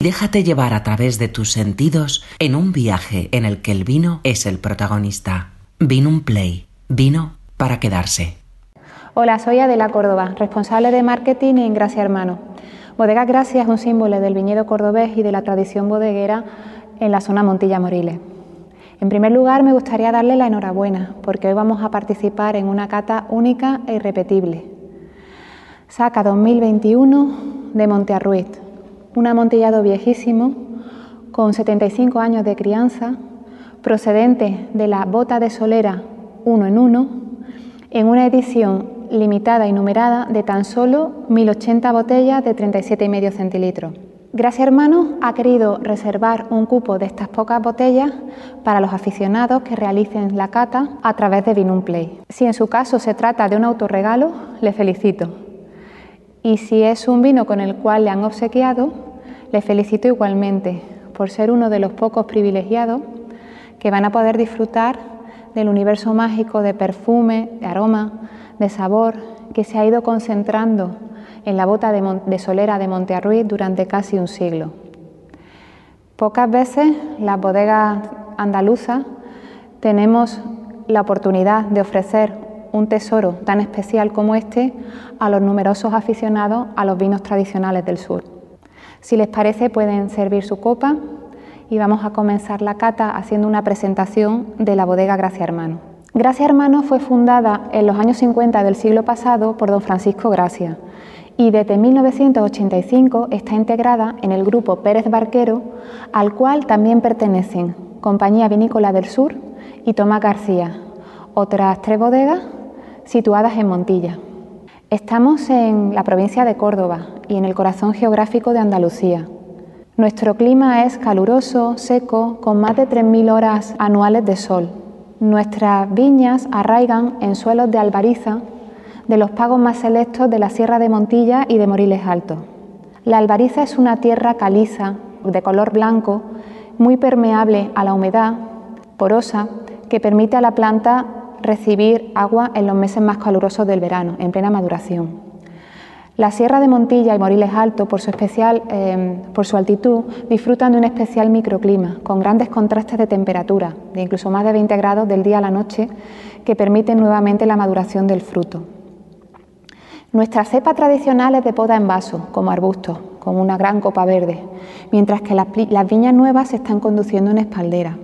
Déjate llevar a través de tus sentidos en un viaje en el que el vino es el protagonista. Vino un Play. Vino para quedarse. Hola, soy Adela Córdoba, responsable de marketing en Gracia Hermano. Bodega Gracia es un símbolo del viñedo cordobés y de la tradición bodeguera en la zona Montilla Moriles. En primer lugar, me gustaría darle la enhorabuena porque hoy vamos a participar en una cata única e irrepetible. Saca 2021 de Montearruiz, un amontillado viejísimo con 75 años de crianza, procedente de la bota de solera uno en uno, en una edición limitada y numerada de tan solo 1080 botellas de 37,5 centilitros. Gracias Hermanos ha querido reservar un cupo de estas pocas botellas para los aficionados que realicen la cata a través de Vinum Play. Si en su caso se trata de un autorregalo, le felicito. Y si es un vino con el cual le han obsequiado, le felicito igualmente por ser uno de los pocos privilegiados que van a poder disfrutar del universo mágico de perfume, de aroma, de sabor que se ha ido concentrando en la bota de, solera de Montearruiz durante casi un siglo. Pocas veces las bodegas andaluzas tenemos la oportunidad de ofrecer un tesoro tan especial como este a los numerosos aficionados a los vinos tradicionales del sur. Si les parece pueden servir su copa y vamos a comenzar la cata haciendo una presentación de la bodega Gracia Hermano. Gracia Hermano fue fundada en los años 50 del siglo pasado por don Francisco Gracia y desde 1985 está integrada en el grupo Pérez Barquero, al cual también pertenecen Compañía Vinícola del Sur y Tomás García, otras tres bodegas situadas en Montilla. Estamos en la provincia de Córdoba y en el corazón geográfico de Andalucía. Nuestro clima es caluroso, seco, con más de 3.000 horas anuales de sol. Nuestras viñas arraigan en suelos de albariza de los pagos más selectos de la Sierra de Montilla y de Moriles Alto. La albariza es una tierra caliza, de color blanco, muy permeable a la humedad, porosa, que permite a la planta recibir agua en los meses más calurosos del verano, en plena maduración. La Sierra de Montilla y Moriles Alto, por su, especial, em, por su altitud, disfrutan de un especial microclima, con grandes contrastes de temperatura, de incluso más de 20 grados del día a la noche, que permiten nuevamente la maduración del fruto. Nuestra cepa tradicional es de poda en vaso, como arbusto, con una gran copa verde, mientras que las, las viñas nuevas se están conduciendo en espaldera.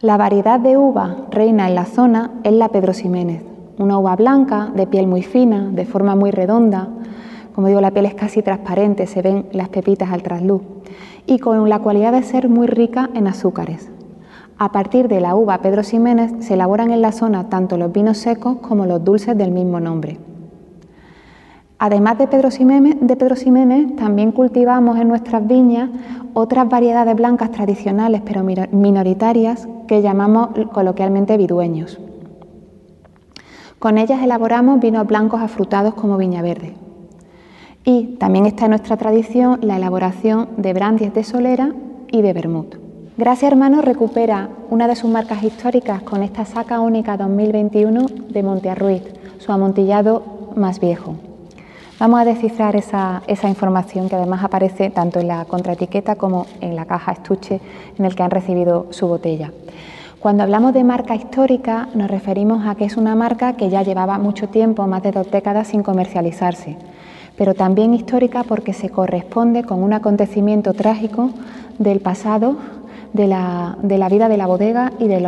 La variedad de uva reina en la zona es la Pedro Ximénez, una uva blanca, de piel muy fina, de forma muy redonda, como digo, la piel es casi transparente, se ven las pepitas al trasluz, y con la cualidad de ser muy rica en azúcares. A partir de la uva Pedro Ximénez se elaboran en la zona tanto los vinos secos como los dulces del mismo nombre. Además de Pedro, Ximénez, también cultivamos en nuestras viñas otras variedades blancas tradicionales pero minoritarias que llamamos coloquialmente vidueños. Con ellas elaboramos vinos blancos afrutados como viña verde. Y también está en nuestra tradición la elaboración de brandies de solera y de vermut. Gracia Hermano recupera una de sus marcas históricas con esta saca única 2021 de Montearruiz, su amontillado más viejo. Vamos a descifrar esa, información que además aparece tanto en la contraetiqueta como en la caja estuche en el que han recibido su botella. Cuando hablamos de marca histórica nos referimos a que es una marca que ya llevaba mucho tiempo, más de dos décadas, sin comercializarse, pero también histórica porque se corresponde con un acontecimiento trágico del pasado de la, vida de la bodega y de,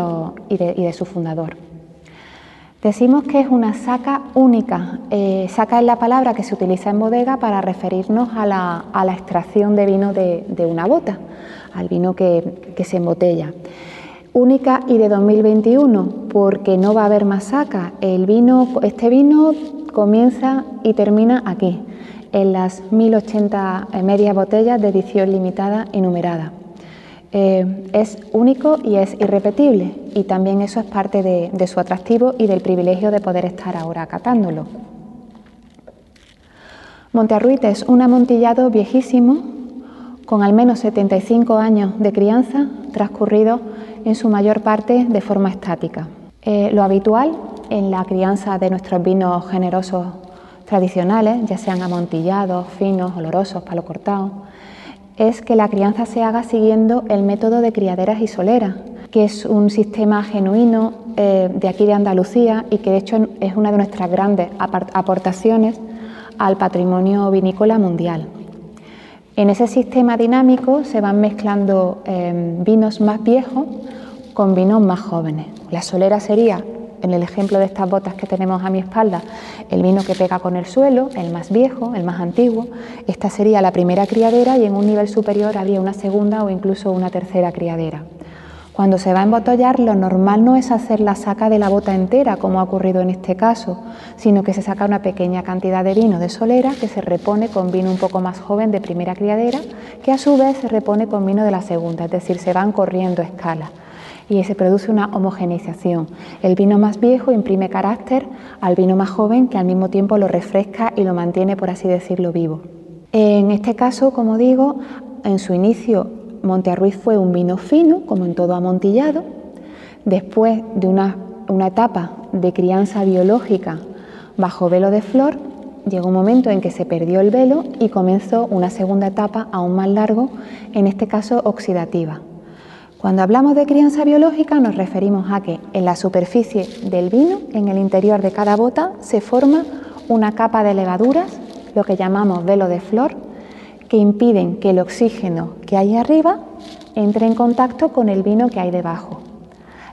y de, su fundador. Decimos que es una saca única. Eh, saca es la palabra que se utiliza en bodega para referirnos a la, extracción de vino de, una bota, al vino que, que se embotella única y de 2021, porque no va a haber más saca. El vino, este vino comienza y termina aquí, en las 1080 eh, medias botellas de edición limitada y numerada. Eh, es único y es irrepetible y también eso es parte de, su atractivo y del privilegio de poder estar ahora acatándolo. Montearruite es un amontillado viejísimo con al menos 75 años de crianza transcurridos en su mayor parte de forma estática. Eh, lo habitual en la crianza de nuestros vinos generosos tradicionales, ya sean amontillados, finos, olorosos, palo cortado, es que la crianza se haga siguiendo el método de criaderas y soleras, que es un sistema genuino eh, de aquí de Andalucía y que de hecho es una de nuestras grandes aportaciones al patrimonio vinícola mundial. En ese sistema dinámico se van mezclando em, vinos más viejos con vinos más jóvenes. La solera sería, en el ejemplo de estas botas que tenemos a mi espalda, el vino que pega con el suelo, el más viejo, el más antiguo. Esta sería la primera criadera y en un nivel superior habría una segunda o incluso una tercera criadera. Cuando se va a embotollar, lo normal no es hacer la saca de la bota entera, como ha ocurrido en este caso, sino que se saca una pequeña cantidad de vino de solera que se repone con vino un poco más joven de primera criadera, que a su vez se repone con vino de la segunda, es decir, se van corriendo escala y se produce una homogeneización. El vino más viejo imprime carácter al vino más joven que al mismo tiempo lo refresca y lo mantiene, por así decirlo, vivo. En este caso, como digo, en su inicio Montearruiz fue un vino fino, como en todo amontillado. Después de una, etapa de crianza biológica bajo velo de flor, llegó un momento en que se perdió el velo y comenzó una segunda etapa aún más largo, en este caso oxidativa. Cuando hablamos de crianza biológica nos referimos a que en la superficie del vino, en el interior de cada bota, se forma una capa de levaduras, lo que llamamos velo de flor, que impiden que el oxígeno que hay arriba entre en contacto con el vino que hay debajo.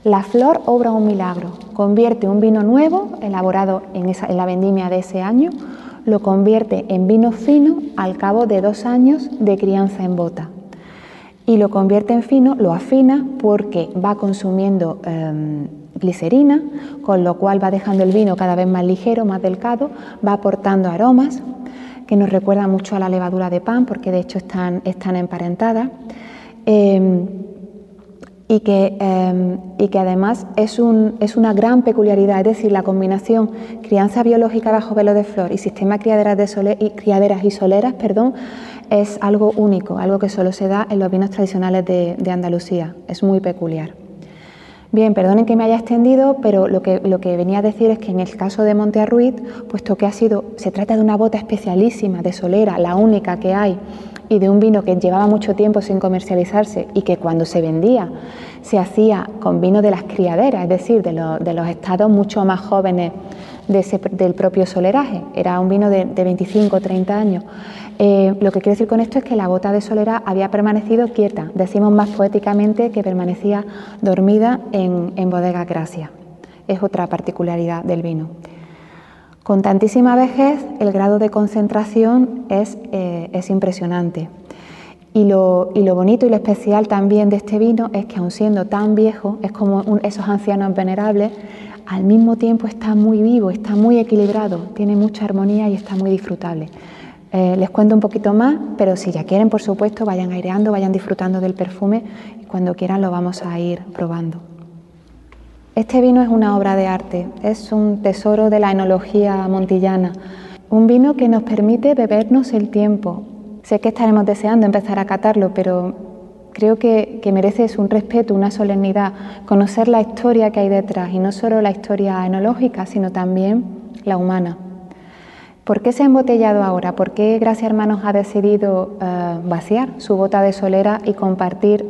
La flor obra un milagro, convierte un vino nuevo, elaborado en, la vendimia de ese año, lo convierte en vino fino al cabo de dos años de crianza en bota. Y lo convierte en fino, lo afina porque va consumiendo em, glicerina, con lo cual va dejando el vino cada vez más ligero, más delgado, va aportando aromas, que nos recuerda mucho a la levadura de pan, porque de hecho están, están emparentadas. Em, y, que, em, y que, además es, un, es, una gran peculiaridad, es decir, la combinación crianza biológica bajo velo de flor y sistema criaderas, de y, criaderas y soleras perdón, es algo único, algo que solo se da en los vinos tradicionales de, de Andalucía, es muy peculiar. Bien, perdonen que me haya extendido, pero lo que, lo que venía a decir es que en el caso de Monte Arruiz, puesto que ha sido, se trata de una bota especialísima de solera, la única que hay, y de un vino que llevaba mucho tiempo sin comercializarse y que cuando se vendía se hacía con vino de las criaderas, es decir, de, de los estados mucho más jóvenes del propio soleraje. Era un vino de, de 25 o 30 años. Eh, lo que quiero decir con esto es que la bota de solera había permanecido quieta, decimos más poéticamente que permanecía dormida en, bodega gracia. Es otra particularidad del vino. Con tantísima vejez, el grado de concentración es, eh, impresionante. Y lo, bonito y lo especial también de este vino es que, aun siendo tan viejo, es como esos ancianos venerables, al mismo tiempo está muy vivo, está muy equilibrado, tiene mucha armonía y está muy disfrutable. Eh, les cuento un poquito más, pero si ya quieren, por supuesto, vayan aireando, vayan disfrutando del perfume y cuando quieran lo vamos a ir probando. Este vino es una obra de arte, es un tesoro de la enología montillana, un vino que nos permite bebernos el tiempo. Sé que estaremos deseando empezar a catarlo, pero creo que, que merece un respeto, una solemnidad, conocer la historia que hay detrás, y no solo la historia enológica, sino también la humana. ¿Por qué se ha embotellado ahora? ¿Por qué Gracia Hermanos ha decidido eh, vaciar su bota de solera y compartir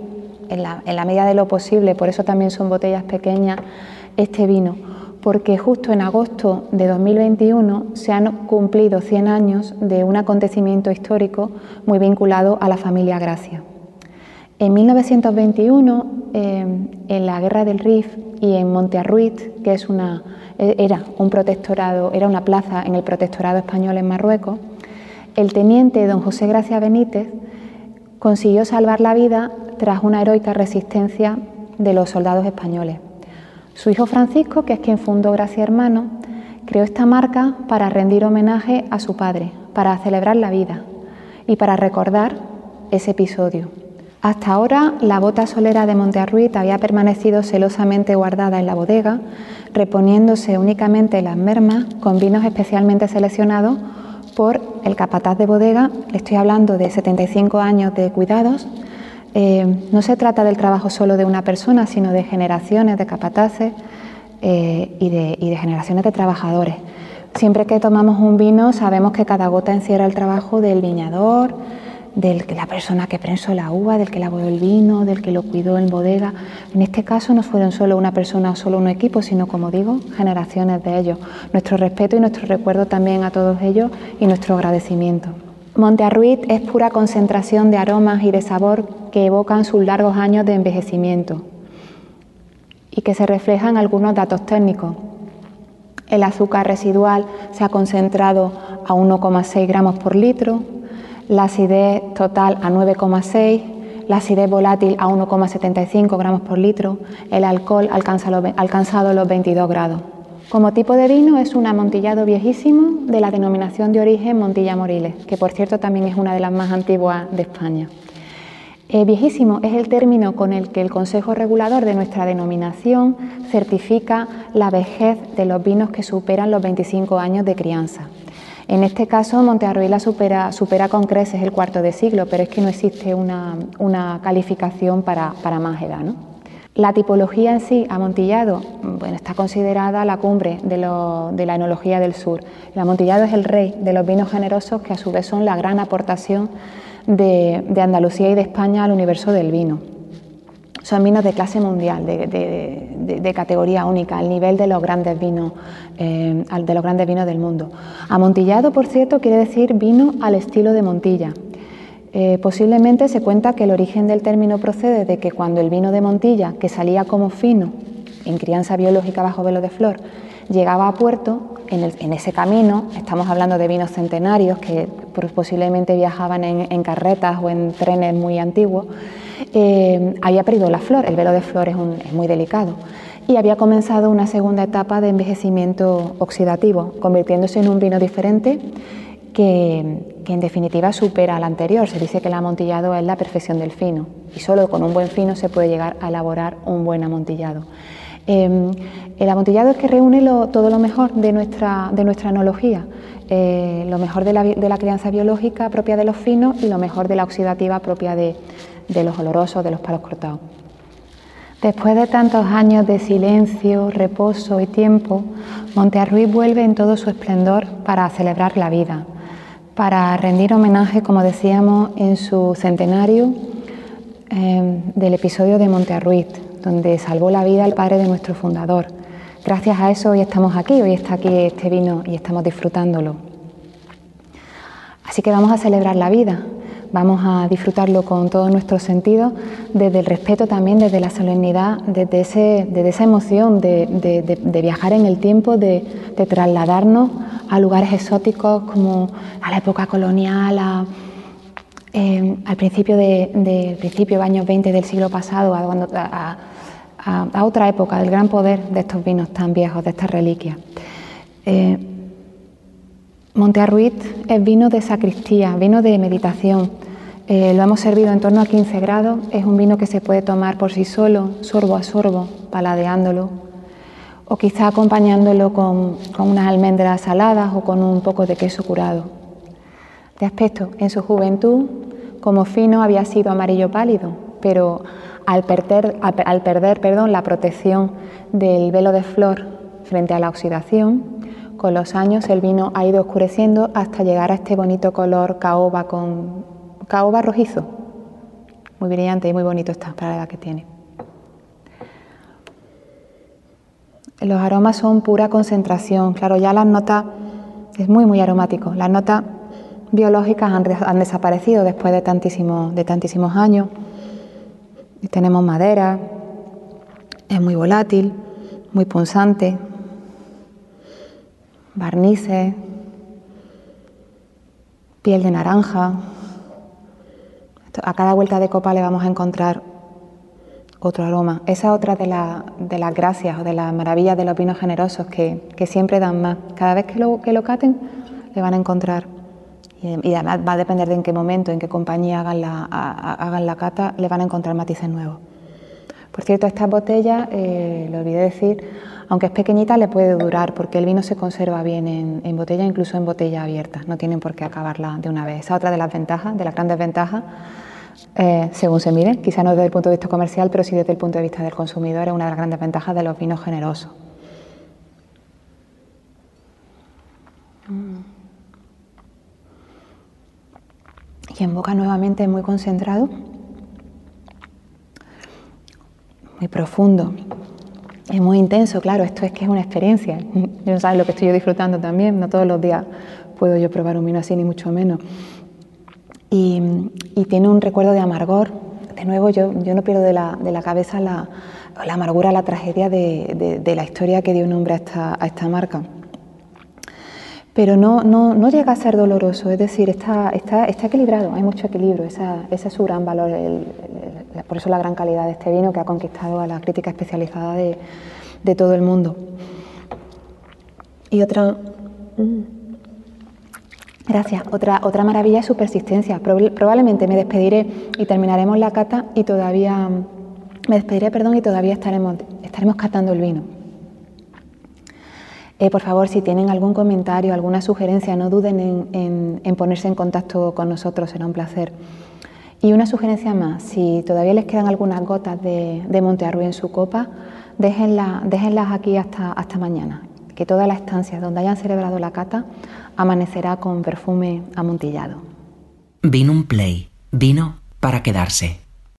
en la, medida de lo posible, por eso también son botellas pequeñas, este vino? Porque justo en agosto de 2021 se han cumplido 100 años de un acontecimiento histórico muy vinculado a la familia Gracia. En 1921, eh, en la Guerra del Rif y en Monte que es una era un protectorado, era una plaza en el protectorado español en Marruecos, el teniente don José Gracia Benítez consiguió salvar la vida tras una heroica resistencia de los soldados españoles. Su hijo Francisco, que es quien fundó Gracia Hermano, creó esta marca para rendir homenaje a su padre, para celebrar la vida y para recordar ese episodio. Hasta ahora, la bota solera de Montearruit había permanecido celosamente guardada en la bodega, reponiéndose únicamente las mermas con vinos especialmente seleccionados por el capataz de bodega. Le estoy hablando de 75 años de cuidados. Eh, no se trata del trabajo solo de una persona, sino de generaciones de capataces eh, y, de, y de generaciones de trabajadores. Siempre que tomamos un vino sabemos que cada gota encierra el trabajo del viñador, del que la persona que prensó la uva, del que elaboró el vino, del que lo cuidó en bodega. En este caso no fueron solo una persona o solo un equipo, sino como digo, generaciones de ellos. Nuestro respeto y nuestro recuerdo también a todos ellos y nuestro agradecimiento. Monte Arruit es pura concentración de aromas y de sabor que evocan sus largos años de envejecimiento y que se reflejan algunos datos técnicos. El azúcar residual se ha concentrado a 1,6 gramos por litro, la acidez total a 9,6, la acidez volátil a 1,75 gramos por litro, el alcohol alcanza alcanzado los 22 grados. Como tipo de vino es un amontillado viejísimo de la denominación de origen Montilla Moriles, que por cierto también es una de las más antiguas de España. Eh, viejísimo es el término con el que el Consejo Regulador de nuestra denominación certifica la vejez de los vinos que superan los 25 años de crianza. En este caso, Montearruila supera, supera con creces el cuarto de siglo, pero es que no existe una, calificación para, más edad. La tipología en sí, amontillado, bueno, está considerada la cumbre de, la enología del sur. El amontillado es el rey de los vinos generosos que a su vez son la gran aportación de Andalucía y de España al universo del vino son vinos de clase mundial, de, categoría única, al nivel de los grandes vinos, eh, de los grandes vinos del mundo. Amontillado, por cierto, quiere decir vino al estilo de Montilla. Eh, posiblemente se cuenta que el origen del término procede de que cuando el vino de Montilla, que salía como fino en crianza biológica bajo velo de flor, llegaba a puerto, en, ese camino, estamos hablando de vinos centenarios que posiblemente viajaban en carretas o en trenes muy antiguos, eh, había perdido la flor, el velo de flor es, muy delicado, y había comenzado una segunda etapa de envejecimiento oxidativo, convirtiéndose en un vino diferente que, en definitiva supera al anterior. Se dice que el amontillado es la perfección del fino y solo con un buen fino se puede llegar a elaborar un buen amontillado. Em, el amontillado es que reúne todo lo mejor de nuestra, de nuestra enología, eh, lo mejor de la, crianza biológica propia de los finos y lo mejor de la oxidativa propia de, de los olorosos, de los palos cortados. Después de tantos años de silencio, reposo y tiempo, Montearruiz vuelve en todo su esplendor para celebrar la vida, para rendir homenaje, como decíamos, en su centenario eh, del episodio de Montearruiz, donde salvó la vida el padre de nuestro fundador. Gracias a eso hoy estamos aquí, hoy está aquí este vino y estamos disfrutándolo. Así que vamos a celebrar la vida, vamos a disfrutarlo con todos nuestros sentidos, desde el respeto también, desde la solemnidad, desde, ese, desde esa emoción de, viajar en el tiempo, de, trasladarnos a lugares exóticos como a la época colonial, eh, al principio de, principio años 20 del siglo pasado, a, otra época del gran poder de estos vinos tan viejos, de estas reliquias. Eh, Montearruit es vino de sacristía, vino de meditación. Eh, lo hemos servido en torno a 15 grados. Es un vino que se puede tomar por sí solo, sorbo a sorbo, paladeándolo, o quizá acompañándolo con, unas almendras saladas o con un poco de queso curado. De aspecto, en su juventud, como fino había sido amarillo pálido, pero al perder, al perder perdón, la protección del velo de flor frente a la oxidación, con los años el vino ha ido oscureciendo hasta llegar a este bonito color caoba con caoba rojizo. Muy brillante y muy bonito está para la edad que tiene. Los aromas son pura concentración. Claro, ya las notas es muy muy aromático. Las notas biológicas han, desaparecido después de, de tantísimos años. Tenemos madera, es muy volátil, muy punzante, barnices, piel de naranja. A cada vuelta de copa le vamos a encontrar otro aroma. Esa es otra de, las gracias o de las maravillas de los vinos generosos que, siempre dan más. Cada vez que lo, que lo caten le van a encontrar. Y, además va a depender de en qué momento, en qué compañía hagan la, hagan la cata, le van a encontrar matices nuevos. Por cierto, estas botellas, eh, lo olvidé decir, aunque es pequeñita, le puede durar porque el vino se conserva bien en, botella, incluso en botella abierta. No tienen por qué acabarla de una vez. Esa otra de las ventajas, de las grandes ventajas, eh, según se mire, quizá no desde el punto de vista comercial, pero sí desde el punto de vista del consumidor, es una de las grandes ventajas de los vinos generosos. Y en boca nuevamente muy concentrado, muy profundo. Es muy intenso, claro, esto es que es una experiencia. No sabes lo que estoy yo disfrutando también, no todos los días puedo yo probar un vino así, ni mucho menos. Y, tiene un recuerdo de amargor. De nuevo, yo, yo no pierdo de la, de la cabeza la, la, amargura, la tragedia de, de, la historia que dio nombre a esta, a esta marca. Pero no, no, no, llega a ser doloroso, es decir, está, está, está equilibrado, hay mucho equilibrio, esa, ese es su gran valor, por eso la gran calidad de este vino que ha conquistado a la crítica especializada de, de todo el mundo. Y otra. Mm, Gracias. Otra, otra maravilla es su persistencia. Probablemente me despediré y terminaremos la cata y todavía me despediré, perdón, y todavía estaremos, estaremos catando el vino. Eh, por favor, si tienen algún comentario, alguna sugerencia, no duden en, ponerse en contacto con nosotros, será un placer. Y una sugerencia más, si todavía les quedan algunas gotas de, de en su copa, déjenlas, aquí hasta, hasta mañana, que toda la estancia donde hayan celebrado la cata amanecerá con perfume amontillado. Vino un play, vino para quedarse.